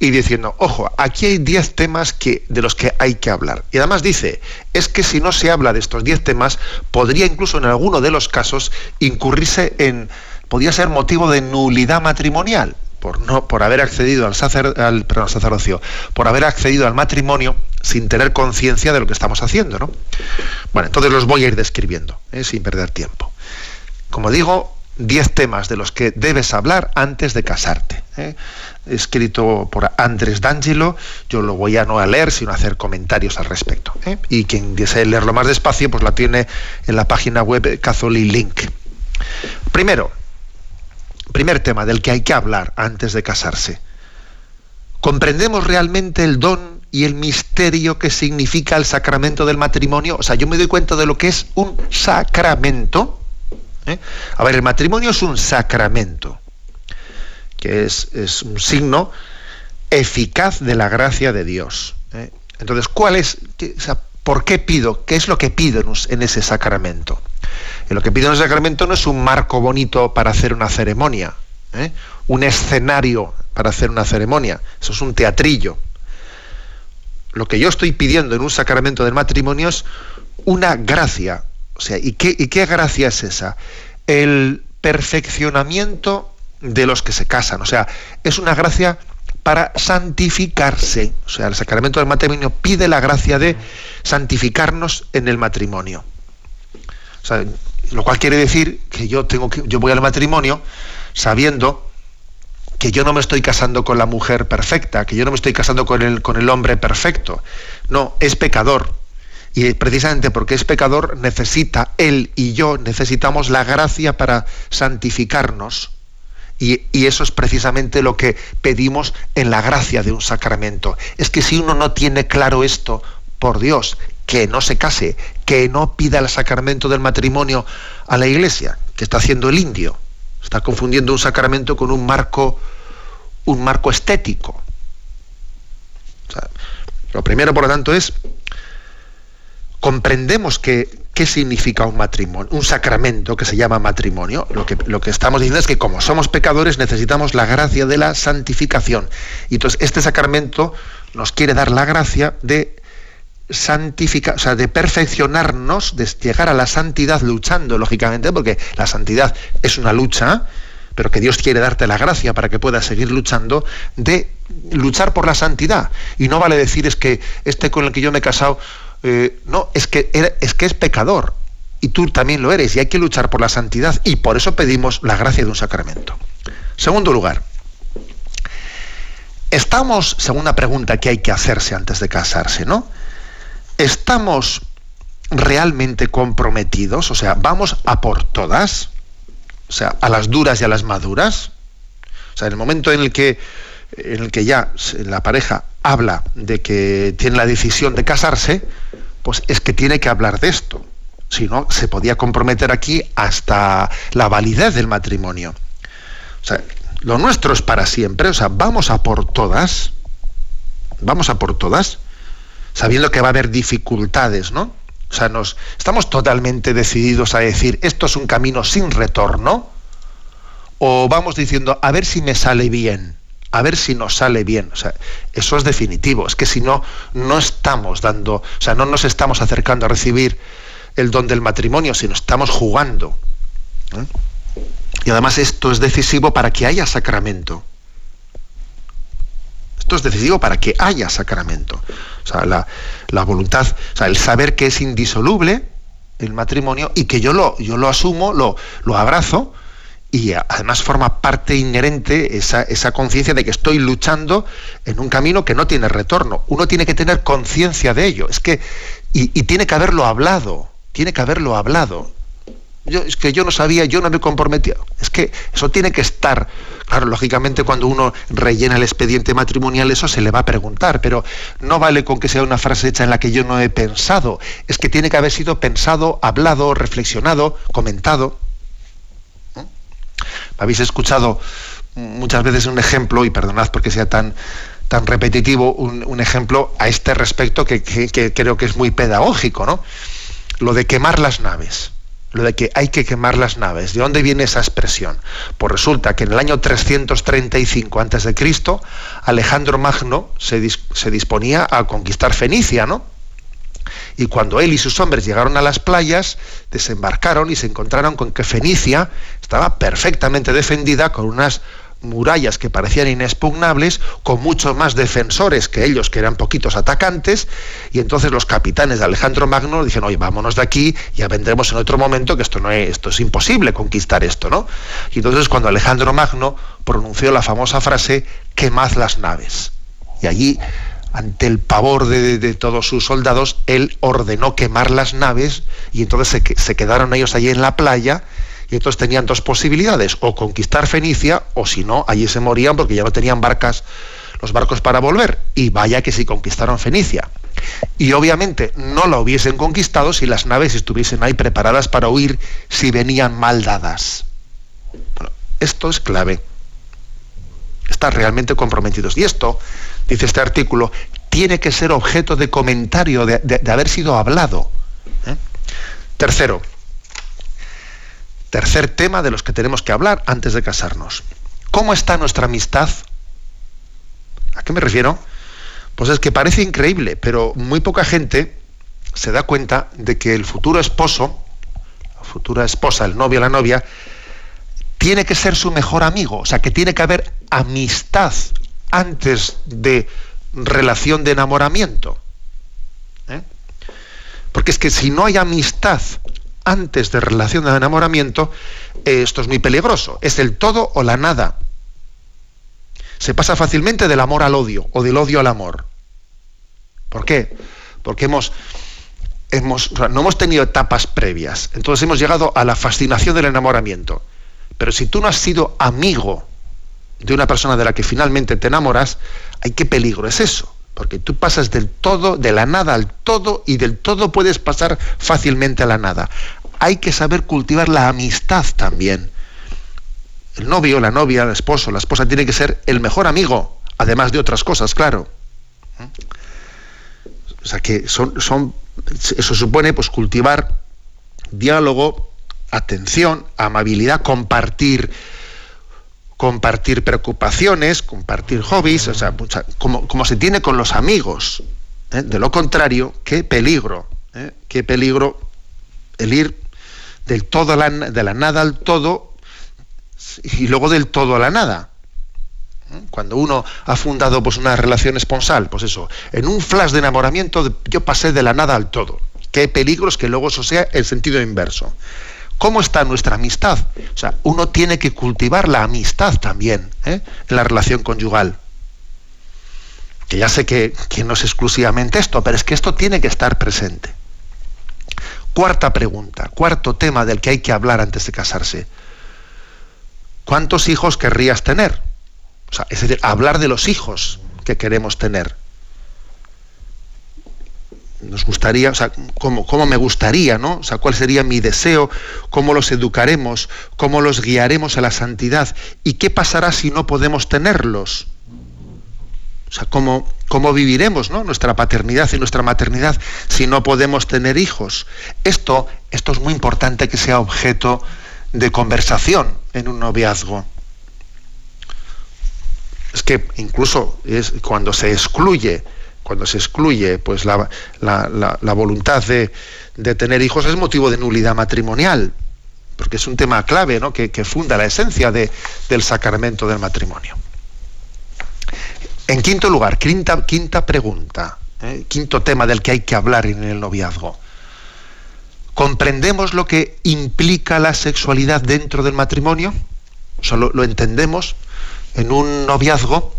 y diciendo, ojo, aquí hay 10 temas que, de los que hay que hablar. Y además dice, es que si no se habla de estos 10 temas, podría incluso en alguno de los casos incurrirse en, podría ser motivo de nulidad matrimonial por no por haber accedido al, al, sacerdocio, por haber accedido al matrimonio sin tener conciencia de lo que estamos haciendo, ¿no? Bueno, entonces los voy a ir describiendo, ¿eh? sin perder tiempo. Como digo, 10 temas de los que debes hablar antes de casarte. ¿eh? Escrito por Andrés D'Angelo, yo lo voy a no a leer, sino a hacer comentarios al respecto. ¿eh? Y quien desee leerlo más despacio, pues la tiene en la página web Catholic Link. Primero, primer tema del que hay que hablar antes de casarse. ¿Comprendemos realmente el don y el misterio que significa el sacramento del matrimonio? O sea, yo me doy cuenta de lo que es un sacramento. ¿Eh? A ver, el matrimonio es un sacramento, que es, un signo eficaz de la gracia de Dios. ¿eh? Entonces, ¿cuál es, ¿por qué pido? ¿Qué es lo que pido en ese sacramento? Y lo que pide un sacramento no es un marco bonito para hacer una ceremonia, ¿eh? un escenario para hacer una ceremonia, eso es un teatrillo. Lo que yo estoy pidiendo en un sacramento del matrimonio es una gracia. O sea, ¿y qué, y qué gracia es esa? El perfeccionamiento de los que se casan. O sea, es una gracia para santificarse. O sea, el sacramento del matrimonio pide la gracia de santificarnos en el matrimonio lo cual quiere decir que yo tengo que yo voy al matrimonio sabiendo que yo no me estoy casando con la mujer perfecta, que yo no me estoy casando con el, con el hombre perfecto. No, es pecador. Y precisamente porque es pecador, necesita, él y yo necesitamos la gracia para santificarnos. Y, y, eso es precisamente lo que pedimos en la gracia de un sacramento. Es que si uno no tiene claro esto, por Dios, que no se case, que no pida el sacramento del matrimonio a la iglesia, que está haciendo el indio. Está confundiendo un sacramento con un marco, un marco estético. lo primero, por lo tanto, es comprendemos que, qué significa un matrimonio, un sacramento que se llama matrimonio. Lo que, lo que estamos diciendo es que como somos pecadores necesitamos la gracia de la santificación. Y entonces este sacramento nos quiere dar la gracia de santificar, o sea, de perfeccionarnos, de llegar a la santidad luchando, lógicamente, porque la santidad es una lucha, pero que Dios quiere darte la gracia para que puedas seguir luchando, de luchar por la santidad. Y no vale decir es que este con el que yo me he casado, eh, no, es que, es que es pecador. Y tú también lo eres, y hay que luchar por la santidad, y por eso pedimos la gracia de un sacramento. Segundo lugar, estamos, segunda pregunta que hay que hacerse antes de casarse, ¿no? ¿Estamos realmente comprometidos? O sea, ¿vamos a por todas? O sea, a las duras y a las maduras. O sea, en el momento en el que, en el que ya la pareja habla de que tiene la decisión de casarse, pues es que tiene que hablar de esto. Si no, se podía comprometer aquí hasta la validez del matrimonio. O sea, lo nuestro es para siempre. O sea, vamos a por todas. Vamos a por todas sabiendo que va a haber dificultades, ¿no? O sea, nos, estamos totalmente decididos a decir, esto es un camino sin retorno, o vamos diciendo, a ver si me sale bien, a ver si nos sale bien. O sea, eso es definitivo, es que si no, no estamos dando, o sea, no nos estamos acercando a recibir el don del matrimonio, sino estamos jugando. ¿eh? Y además esto es decisivo para que haya sacramento. Esto es decisivo para que haya sacramento. O sea, la, la voluntad, o sea, el saber que es indisoluble el matrimonio y que yo lo, yo lo asumo, lo, lo abrazo y además forma parte inherente esa, esa conciencia de que estoy luchando en un camino que no tiene retorno. Uno tiene que tener conciencia de ello. Es que, y, tiene que haberlo hablado, tiene que haberlo hablado yo, es que yo no sabía, yo no me comprometía. Es que eso tiene que estar. Claro, lógicamente cuando uno rellena el expediente matrimonial eso se le va a preguntar, pero no vale con que sea una frase hecha en la que yo no he pensado. Es que tiene que haber sido pensado, hablado, reflexionado, comentado. Habéis escuchado muchas veces un ejemplo, y perdonad porque sea tan, tan repetitivo, un, ejemplo a este respecto que, que creo que es muy pedagógico, ¿no? Lo de quemar las naves lo de que hay que quemar las naves. ¿De dónde viene esa expresión? Pues resulta que en el año 335 a.C., Alejandro Magno se, se, disponía a conquistar Fenicia, ¿no? Y cuando él y sus hombres llegaron a las playas, desembarcaron y se encontraron con que Fenicia estaba perfectamente defendida con unas murallas que parecían inexpugnables, con muchos más defensores que ellos, que eran poquitos atacantes, y entonces los capitanes de Alejandro Magno dijeron, oye, vámonos de aquí, ya vendremos en otro momento, que esto no es, esto es imposible conquistar esto, ¿no? Y entonces cuando Alejandro Magno pronunció la famosa frase, quemad las naves. Y allí, ante el pavor de, todos sus soldados, él ordenó quemar las naves, y entonces se, se quedaron ellos allí en la playa, y entonces tenían dos posibilidades, o conquistar Fenicia, o si no, allí se morían porque ya no tenían barcas, los barcos para volver. Y vaya que si conquistaron Fenicia. Y obviamente no la hubiesen conquistado si las naves estuviesen ahí preparadas para huir si venían mal dadas. esto es clave. Están realmente comprometidos. Y esto, dice este artículo, tiene que ser objeto de comentario, de, haber sido hablado. ¿eh? Tercero, Tercer tema de los que tenemos que hablar antes de casarnos. ¿Cómo está nuestra amistad? ¿A qué me refiero? Pues es que parece increíble, pero muy poca gente se da cuenta de que el futuro esposo, la futura esposa, el novio la novia, tiene que ser su mejor amigo. O sea, que tiene que haber amistad antes de relación de enamoramiento. ¿eh? Porque es que si no hay amistad antes de relación de enamoramiento, eh, esto es muy peligroso. Es el todo o la nada. Se pasa fácilmente del amor al odio o del odio al amor. ¿Por qué? Porque hemos, hemos, no hemos tenido etapas previas. Entonces hemos llegado a la fascinación del enamoramiento. Pero si tú no has sido amigo de una persona de la que finalmente te enamoras, ¿hay qué peligro es eso? Porque tú pasas del todo, de la nada al todo, y del todo puedes pasar fácilmente a la nada hay que saber cultivar la amistad también. El novio, la novia, el esposo, la esposa tiene que ser el mejor amigo, además de otras cosas, claro. O sea que son, eso supone pues cultivar diálogo, atención, amabilidad, compartir, compartir preocupaciones, compartir hobbies, o sea, como, como, se tiene con los amigos. ¿eh? De lo contrario, qué peligro, ¿eh? qué peligro el ir del todo a la, de la nada al todo y luego del todo a la nada. Cuando uno ha fundado pues, una relación esponsal, pues eso, en un flash de enamoramiento yo pasé de la nada al todo. Qué peligros que luego eso sea el sentido inverso. ¿Cómo está nuestra amistad? O sea, uno tiene que cultivar la amistad también ¿eh? en la relación conyugal. Que ya sé que, que no es exclusivamente esto, pero es que esto tiene que estar presente. Cuarta pregunta, cuarto tema del que hay que hablar antes de casarse. ¿Cuántos hijos querrías tener? O sea, es decir, hablar de los hijos que queremos tener. Nos gustaría, o sea, ¿cómo, cómo me gustaría, ¿no? O sea, cuál sería mi deseo, cómo los educaremos, cómo los guiaremos a la santidad y qué pasará si no podemos tenerlos. O sea, ¿cómo, cómo viviremos nuestra paternidad y nuestra maternidad si no podemos tener hijos? Esto, esto es muy importante que sea objeto de conversación en un noviazgo. Es que incluso es cuando se excluye, cuando se excluye pues la, voluntad de, tener hijos es motivo de nulidad matrimonial, porque es un tema clave ¿no? que, funda la esencia del sacramento del matrimonio En quinto lugar, quinta, pregunta, ¿eh? quinto tema del que hay que hablar en el noviazgo. ¿Comprendemos lo que implica la sexualidad dentro del matrimonio? O lo, entendemos en un noviazgo.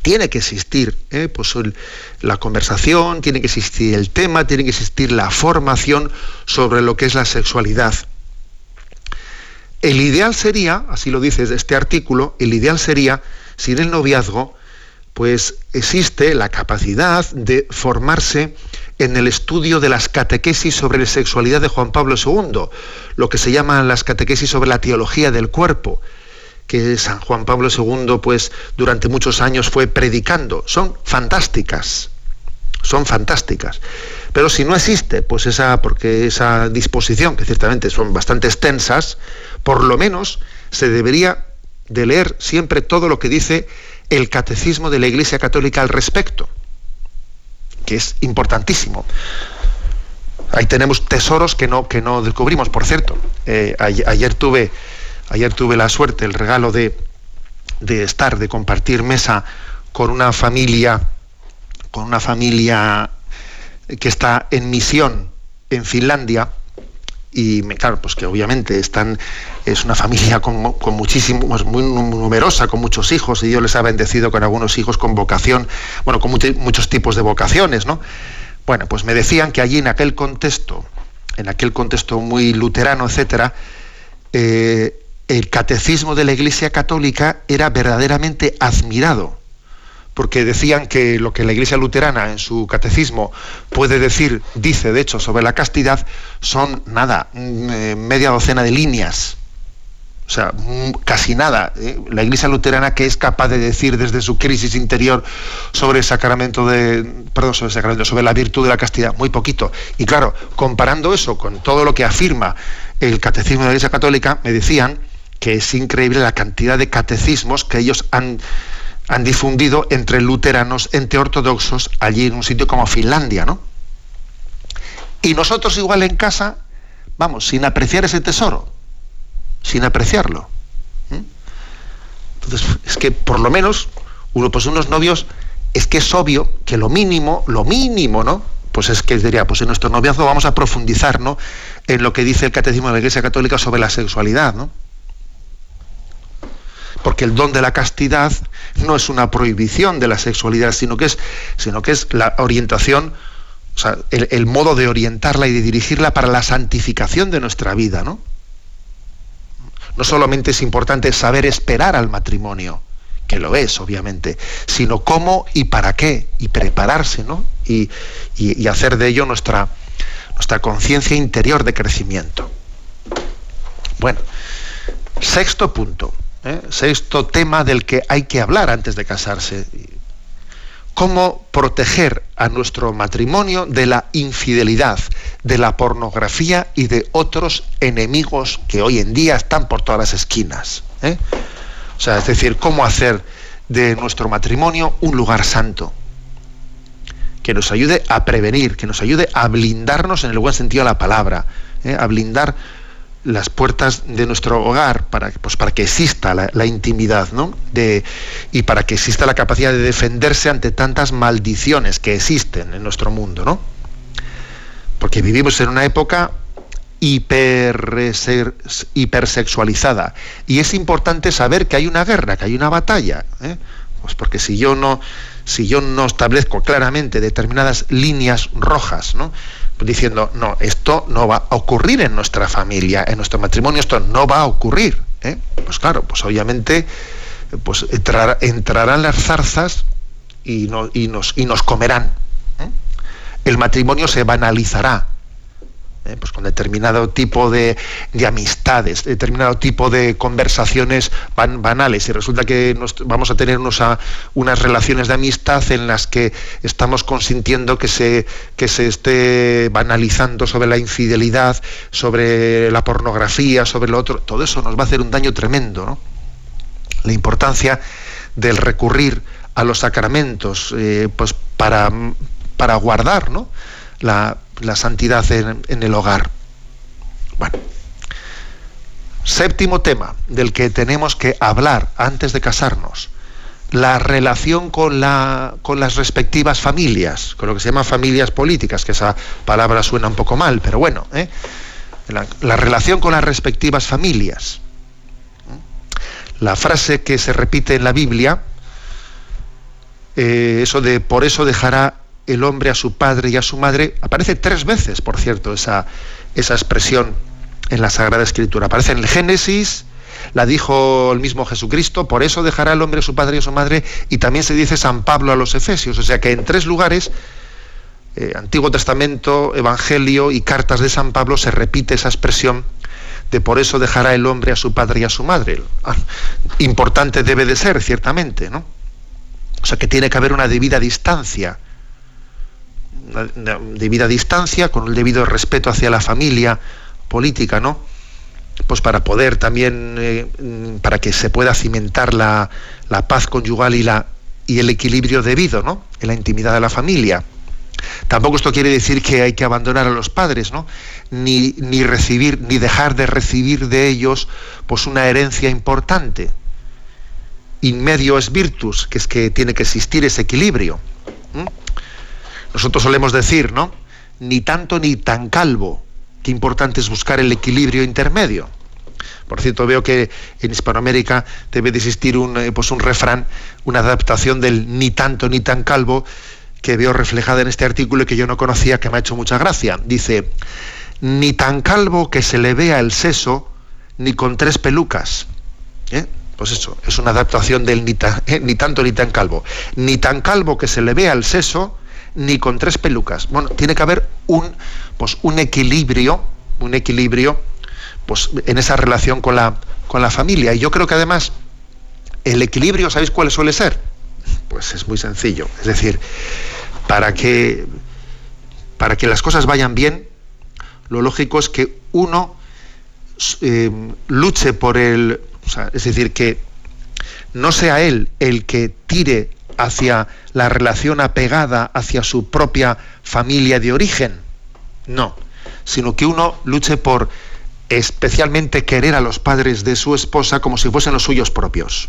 Tiene que existir ¿eh? pues la conversación, tiene que existir el tema, tiene que existir la formación sobre lo que es la sexualidad. El ideal sería, así lo dice este artículo, el ideal sería, si en el noviazgo, pues existe la capacidad de formarse en el estudio de las catequesis sobre la sexualidad de Juan Pablo II, lo que se llaman las catequesis sobre la teología del cuerpo, que San Juan Pablo II pues durante muchos años fue predicando. Son fantásticas. Son fantásticas. Pero si no existe, pues esa, porque esa disposición, que ciertamente son bastante extensas, por lo menos se debería de leer siempre todo lo que dice el catecismo de la Iglesia Católica al respecto que es importantísimo. Ahí tenemos tesoros que no, que no descubrimos. Por cierto, eh, ayer, tuve, ayer tuve la suerte, el regalo de, de estar, de compartir mesa con una familia, con una familia que está en misión en Finlandia, y claro, pues que obviamente están, es una familia con, con muchísimos, muy numerosa, con muchos hijos, y Dios les ha bendecido con algunos hijos con vocación, bueno, con muchos tipos de vocaciones, ¿no? Bueno, pues me decían que allí en aquel contexto, en aquel contexto muy luterano, etcétera, eh, el catecismo de la Iglesia Católica era verdaderamente admirado porque decían que lo que la Iglesia luterana en su catecismo puede decir, dice de hecho sobre la castidad, son nada, mm, eh, media docena de líneas. O sea, mm, casi nada. ¿eh? La Iglesia luterana que es capaz de decir desde su crisis interior sobre el sacramento de, perdón, sobre el sacramento, sobre la virtud de la castidad, muy poquito. Y claro, comparando eso con todo lo que afirma el catecismo de la Iglesia católica, me decían que es increíble la cantidad de catecismos que ellos han han difundido entre luteranos, entre ortodoxos, allí en un sitio como Finlandia, ¿no? Y nosotros igual en casa, vamos, sin apreciar ese tesoro, sin apreciarlo. Entonces, es que por lo menos, uno, pues unos novios, es que es obvio que lo mínimo, lo mínimo, ¿no? Pues es que diría, pues en nuestro noviazgo vamos a profundizar, ¿no? En lo que dice el Catecismo de la Iglesia Católica sobre la sexualidad, ¿no? porque el don de la castidad no es una prohibición de la sexualidad, sino que es, sino que es la orientación, o sea, el, modo de orientarla y de dirigirla para la santificación de nuestra vida, ¿no? No solamente es importante saber esperar al matrimonio, que lo es, obviamente, sino cómo y para qué, y prepararse, ¿no? Y, y hacer de ello nuestra, nuestra conciencia interior de crecimiento. Bueno, sexto punto ¿eh? sexto tema del que hay que hablar antes de casarse. Cómo proteger a nuestro matrimonio de la infidelidad, de la pornografía y de otros enemigos que hoy en día están por todas las esquinas. ¿eh? O sea, es decir, cómo hacer de nuestro matrimonio un lugar santo, que nos ayude a prevenir, que nos ayude a blindarnos en el buen sentido de la palabra, ¿eh? a blindar las puertas de nuestro hogar para, pues para que exista la, intimidad ¿no? de, y para que exista la capacidad de defenderse ante tantas maldiciones que existen en nuestro mundo. ¿no? Porque vivimos en una época hiper, hipersexualizada y es importante saber que hay una guerra, que hay una batalla. ¿eh? Pues porque si yo no si yo no establezco claramente determinadas líneas rojas, ¿no? diciendo, no, esto no va a ocurrir en nuestra familia, en nuestro matrimonio, esto no va a ocurrir. ¿eh? Pues claro, pues obviamente pues entrarán las zarzas y, y, nos, y nos comerán. ¿eh? El matrimonio se banalizará. ¿Eh? pues con determinado tipo de, amistades, determinado tipo de conversaciones banales. Y resulta que vamos a tener unas relaciones de amistad en las que estamos consintiendo que se, que se esté banalizando sobre la infidelidad, sobre la pornografía, sobre lo otro. Todo eso nos va a hacer un daño tremendo. La importancia del recurrir a los sacramentos eh, pues para, para guardar ¿no? la, la santidad en, el hogar. Bueno, séptimo tema del que tenemos que hablar antes de casarnos, la relación con, la, con las respectivas familias, con lo que se llama familias políticas, que esa palabra suena un poco mal, pero bueno, ¿eh? la, relación con las respectivas familias. La frase que se repite en la Biblia, eh, eso de por eso dejará el hombre a su padre y a su madre, aparece tres veces, por cierto, esa, esa expresión en la Sagrada Escritura. Aparece en el Génesis, la dijo el mismo Jesucristo, por eso dejará el hombre a su padre y a su madre, y también se dice San Pablo a los Efesios. O sea que en tres lugares, eh, Antiguo Testamento, Evangelio y cartas de San Pablo, se repite esa expresión de por eso dejará el hombre a su padre y a su madre. Ah, importante debe de ser, ciertamente, ¿no? O sea que tiene que haber una debida distancia, debida distancia con el debido respeto hacia la familia política, ¿no? pues para poder también, eh, para que se pueda cimentar la, paz conyugal y, la, y el equilibrio debido, ¿no? En la intimidad de la familia. Tampoco esto quiere decir que hay que abandonar a los padres, ¿no? Ni, ni recibir, ni dejar de recibir de ellos pues una herencia importante. In medio es virtus, que es que tiene que existir ese equilibrio. Nosotros solemos decir, ¿no? Ni tanto ni tan calvo, qué importante es buscar el equilibrio intermedio. Por cierto, veo que en Hispanoamérica debe de existir un, eh, pues un refrán, una adaptación del ni tanto ni tan calvo, que veo reflejada en este artículo y que yo no conocía, que me ha hecho mucha gracia. Dice, ni tan calvo que se le vea el seso, ni con tres pelucas. ¿Eh? Pues eso, es una adaptación del ni, eh, ni tanto ni tan calvo. Ni tan calvo que se le vea el seso, ni con tres pelucas. Bueno, tiene que haber un, pues, un equilibrio, un equilibrio pues, en esa relación con la, con la familia. Y yo creo que además el equilibrio, ¿sabéis cuál suele ser? Pues es muy sencillo. Es decir, para que, para que las cosas vayan bien, lo lógico es que uno eh, luche por el... es decir, que no sea él el que tire hacia la relación apegada hacia su propia familia de origen. No, sino que uno luche por especialmente querer a los padres de su esposa como si fuesen los suyos propios.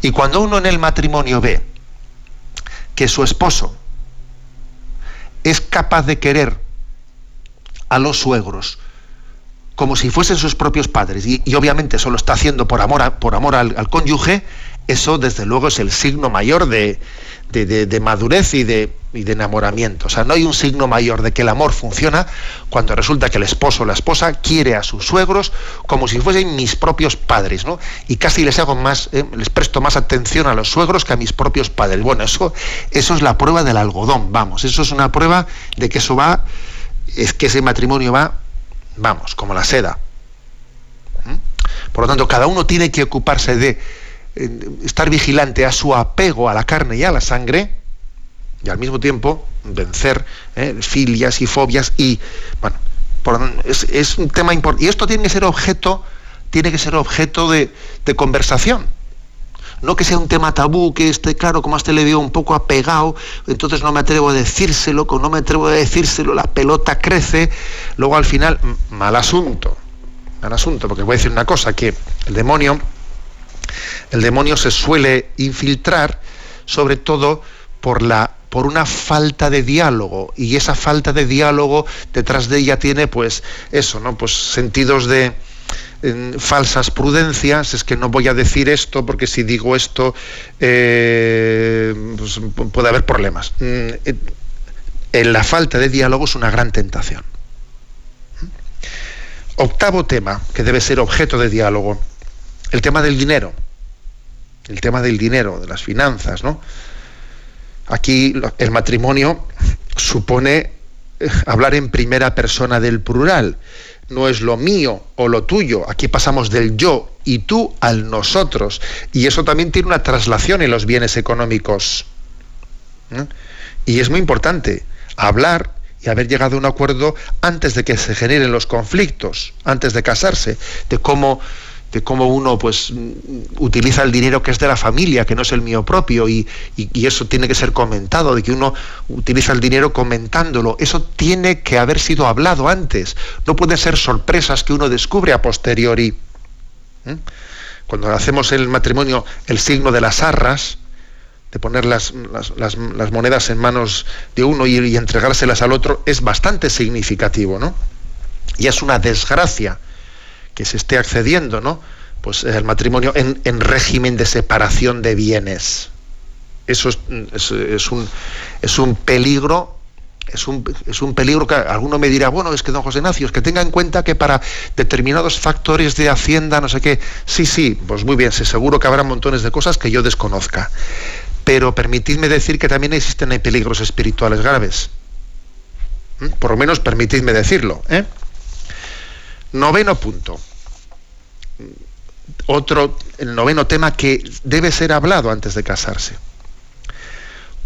Y cuando uno en el matrimonio ve que su esposo es capaz de querer a los suegros como si fuesen sus propios padres, y, obviamente eso lo está haciendo por amor, por amor al, cónyuge, eso desde luego es el signo mayor de, madurez y de, enamoramiento. O sea, no hay un signo mayor de que el amor funciona cuando resulta que el esposo o la esposa quiere a sus suegros como si fuesen mis propios padres, ¿no? Y casi les hago más, eh, les presto más atención a los suegros que a mis propios padres. Bueno, eso, eso es la prueba del algodón, vamos, eso es una prueba de que eso va, es que ese matrimonio va, vamos, como la seda. ¿Mm? Por lo tanto, cada uno tiene que ocuparse de estar vigilante a su apego a la carne y a la sangre y al mismo tiempo vencer eh, filias y fobias y bueno es, un tema importante y esto tiene que ser objeto tiene que ser objeto de, conversación. No que sea un tema tabú, que esté claro, como este le veo un poco apegado, entonces no me atrevo a decírselo, no me atrevo a decírselo, la pelota crece, luego al final, mal asunto, mal asunto, porque voy a decir una cosa, que el demonio el demonio se suele infiltrar sobre todo por la por una falta de diálogo y esa falta de diálogo detrás de ella tiene pues eso no pues sentidos de falsas prudencias. Es que no voy a decir esto porque si digo esto eh, pues, puede haber problemas. Mm, en la falta de diálogo es una gran tentación. Octavo tema que debe ser objeto de diálogo el tema del dinero, el tema del dinero, de las finanzas, ¿no? Aquí el matrimonio supone eh, hablar en primera persona del plural. No es lo mío o lo tuyo. Aquí pasamos del yo y tú al nosotros. Y eso también tiene una traslación en los bienes económicos. Y es muy importante hablar y haber llegado a un acuerdo antes de que se generen los conflictos, antes de casarse, de cómo de cómo uno pues utiliza el dinero que es de la familia, que no es el mío propio, y, eso tiene que ser comentado, de que uno utiliza el dinero comentándolo. Eso tiene que haber sido hablado antes. No pueden ser sorpresas que uno descubre a posteriori. ¿eh? cuando hacemos el matrimonio el signo de las arras, de poner las, monedas en manos de uno y, entregárselas al otro, es bastante significativo, ¿no? Y es una desgracia que se esté accediendo, ¿no? Pues el matrimonio en, régimen de separación de bienes. Eso es, un, es un peligro es un, es un, peligro que alguno me dirá, bueno, es que don José Ignacio, es que tenga en cuenta que para determinados factores de Hacienda, no sé qué, sí, sí, pues muy bien, seguro que habrá montones de cosas que yo desconozca. Pero permitidme decir que también existen peligros espirituales graves. ¿Mm? Por lo menos permitidme decirlo. ¿eh? Noveno punto. Otro, el noveno tema que debe ser hablado antes de casarse.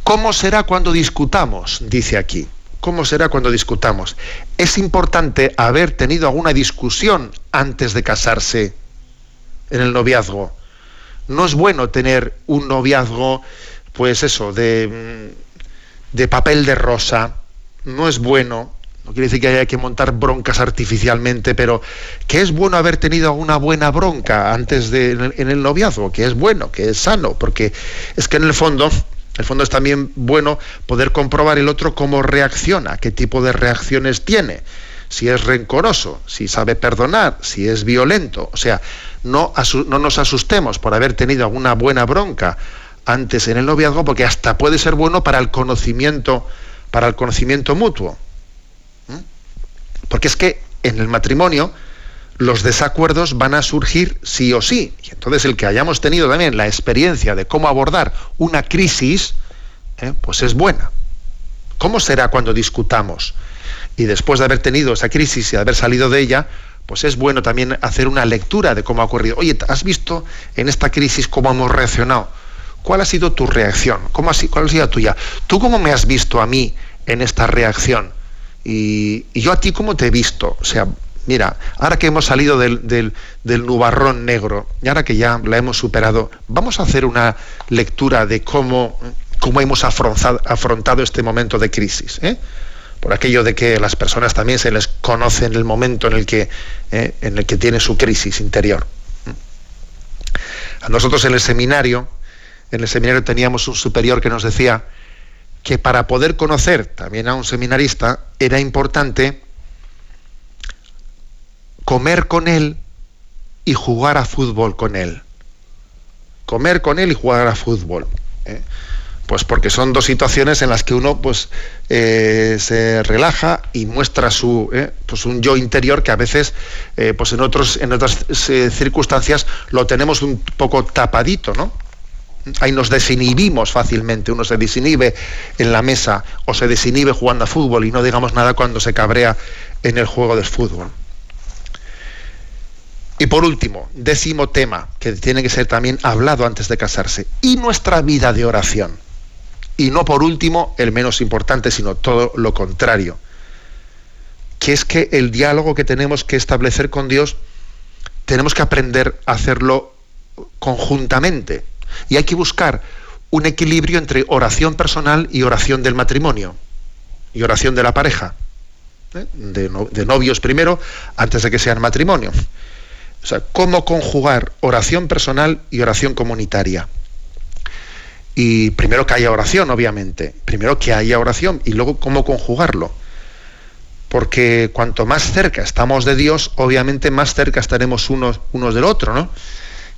¿Cómo será cuando discutamos? Dice aquí. ¿Cómo será cuando discutamos? Es importante haber tenido alguna discusión antes de casarse en el noviazgo. No es bueno tener un noviazgo pues eso, de, de papel de rosa, no es bueno, no quiere decir que haya que montar broncas artificialmente, pero que es bueno haber tenido una buena bronca antes de en el, noviazgo, que es bueno, que es sano, porque es que en el fondo, el fondo es también bueno poder comprobar el otro cómo reacciona, qué tipo de reacciones tiene, si es rencoroso, si sabe perdonar, si es violento, o sea, no, no nos asustemos por haber tenido alguna buena bronca antes en el noviazgo porque hasta puede ser bueno para el conocimiento, para el conocimiento mutuo. Porque es que en el matrimonio los desacuerdos van a surgir sí o sí. Y entonces el que hayamos tenido también la experiencia de cómo abordar una crisis, ¿eh? pues es buena. ¿Cómo será cuando discutamos? Y después de haber tenido esa crisis y de haber salido de ella, pues es bueno también hacer una lectura de cómo ha ocurrido. Oye, ¿has visto en esta crisis cómo hemos reaccionado? ¿Cuál ha sido tu reacción? ¿Cómo ha, ¿Cuál ha sido la tuya? ¿Tú cómo me has visto a mí en esta reacción? Y, yo a ti cómo te he visto. O sea, mira, ahora que hemos salido del, del, nubarrón negro y ahora que ya la hemos superado, vamos a hacer una lectura de cómo, cómo hemos afrontado, este momento de crisis. ¿eh? Por aquello de que las personas también se les conoce en el momento en el que, ¿eh? en el que tiene su crisis interior. A nosotros en el seminario, en el seminario teníamos un superior que nos decía que para poder conocer también a un seminarista era importante comer con él y jugar a fútbol con él. Comer con él y jugar a fútbol. ¿eh? Pues porque son dos situaciones en las que uno pues, eh, se relaja y muestra su, ¿eh? pues un yo interior que a veces pues en, otros, en otras circunstancias lo tenemos un poco tapadito, ¿no? Ahí nos desinhibimos fácilmente. Uno se desinhibe en la mesa o se desinhibe jugando a fútbol y no digamos nada cuando se cabrea en el juego del fútbol. Y por último, décimo tema que tiene que ser también hablado antes de casarse, y nuestra vida de oración. Y no por último, el menos importante, sino todo lo contrario, que es que el diálogo que tenemos que establecer con Dios, tenemos que aprender a hacerlo conjuntamente y hay que buscar un equilibrio entre oración personal y oración del matrimonio y oración de la pareja, ¿eh? de, novios primero, antes de que sean matrimonio. O sea, cómo conjugar oración personal y oración comunitaria. Y primero que haya oración, obviamente. Primero que haya oración y luego cómo conjugarlo. Porque cuanto más cerca estamos de Dios, obviamente más cerca estaremos unos, unos del otro, ¿no?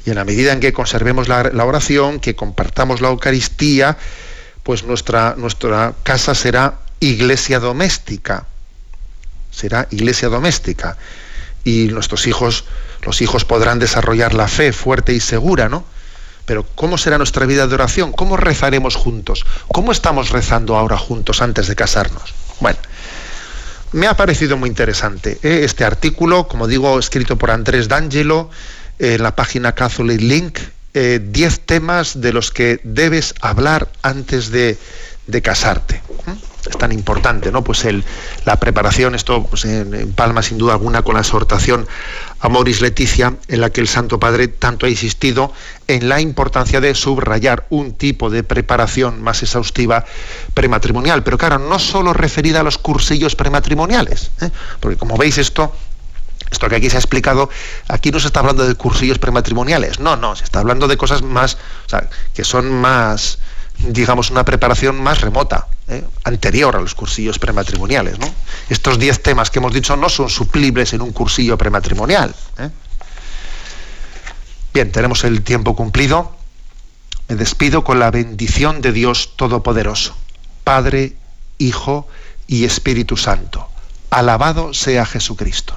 Y en la medida en que conservemos la, oración, que compartamos la Eucaristía, pues nuestra, nuestra casa será iglesia doméstica. Será iglesia doméstica. Y nuestros hijos, los hijos podrán desarrollar la fe fuerte y segura, ¿no? Pero ¿cómo será nuestra vida de oración? ¿Cómo rezaremos juntos? ¿Cómo estamos rezando ahora juntos antes de casarnos? Bueno, me ha parecido muy interesante ¿eh? este artículo, como digo, escrito por Andrés D'Angelo, en la página Catholic Link 10 eh, temas de los que debes hablar antes de, casarte. Es tan importante, ¿no? Pues el, la preparación, esto pues en, palma sin duda alguna con la exhortación a Moris Leticia, en la que el Santo Padre tanto ha insistido en la importancia de subrayar un tipo de preparación más exhaustiva prematrimonial. Pero claro, no solo referida a los cursillos prematrimoniales, ¿eh? porque como veis esto Esto que aquí se ha explicado, aquí no se está hablando de cursillos prematrimoniales, no, no, se está hablando de cosas más, o sea, que son más, digamos, una preparación más remota, ¿eh? anterior a los cursillos prematrimoniales. ¿no? Estos diez temas que hemos dicho no son suplibles en un cursillo prematrimonial. ¿eh? Bien, tenemos el tiempo cumplido. Me despido con la bendición de Dios Todopoderoso, Padre, Hijo y Espíritu Santo. Alabado sea Jesucristo.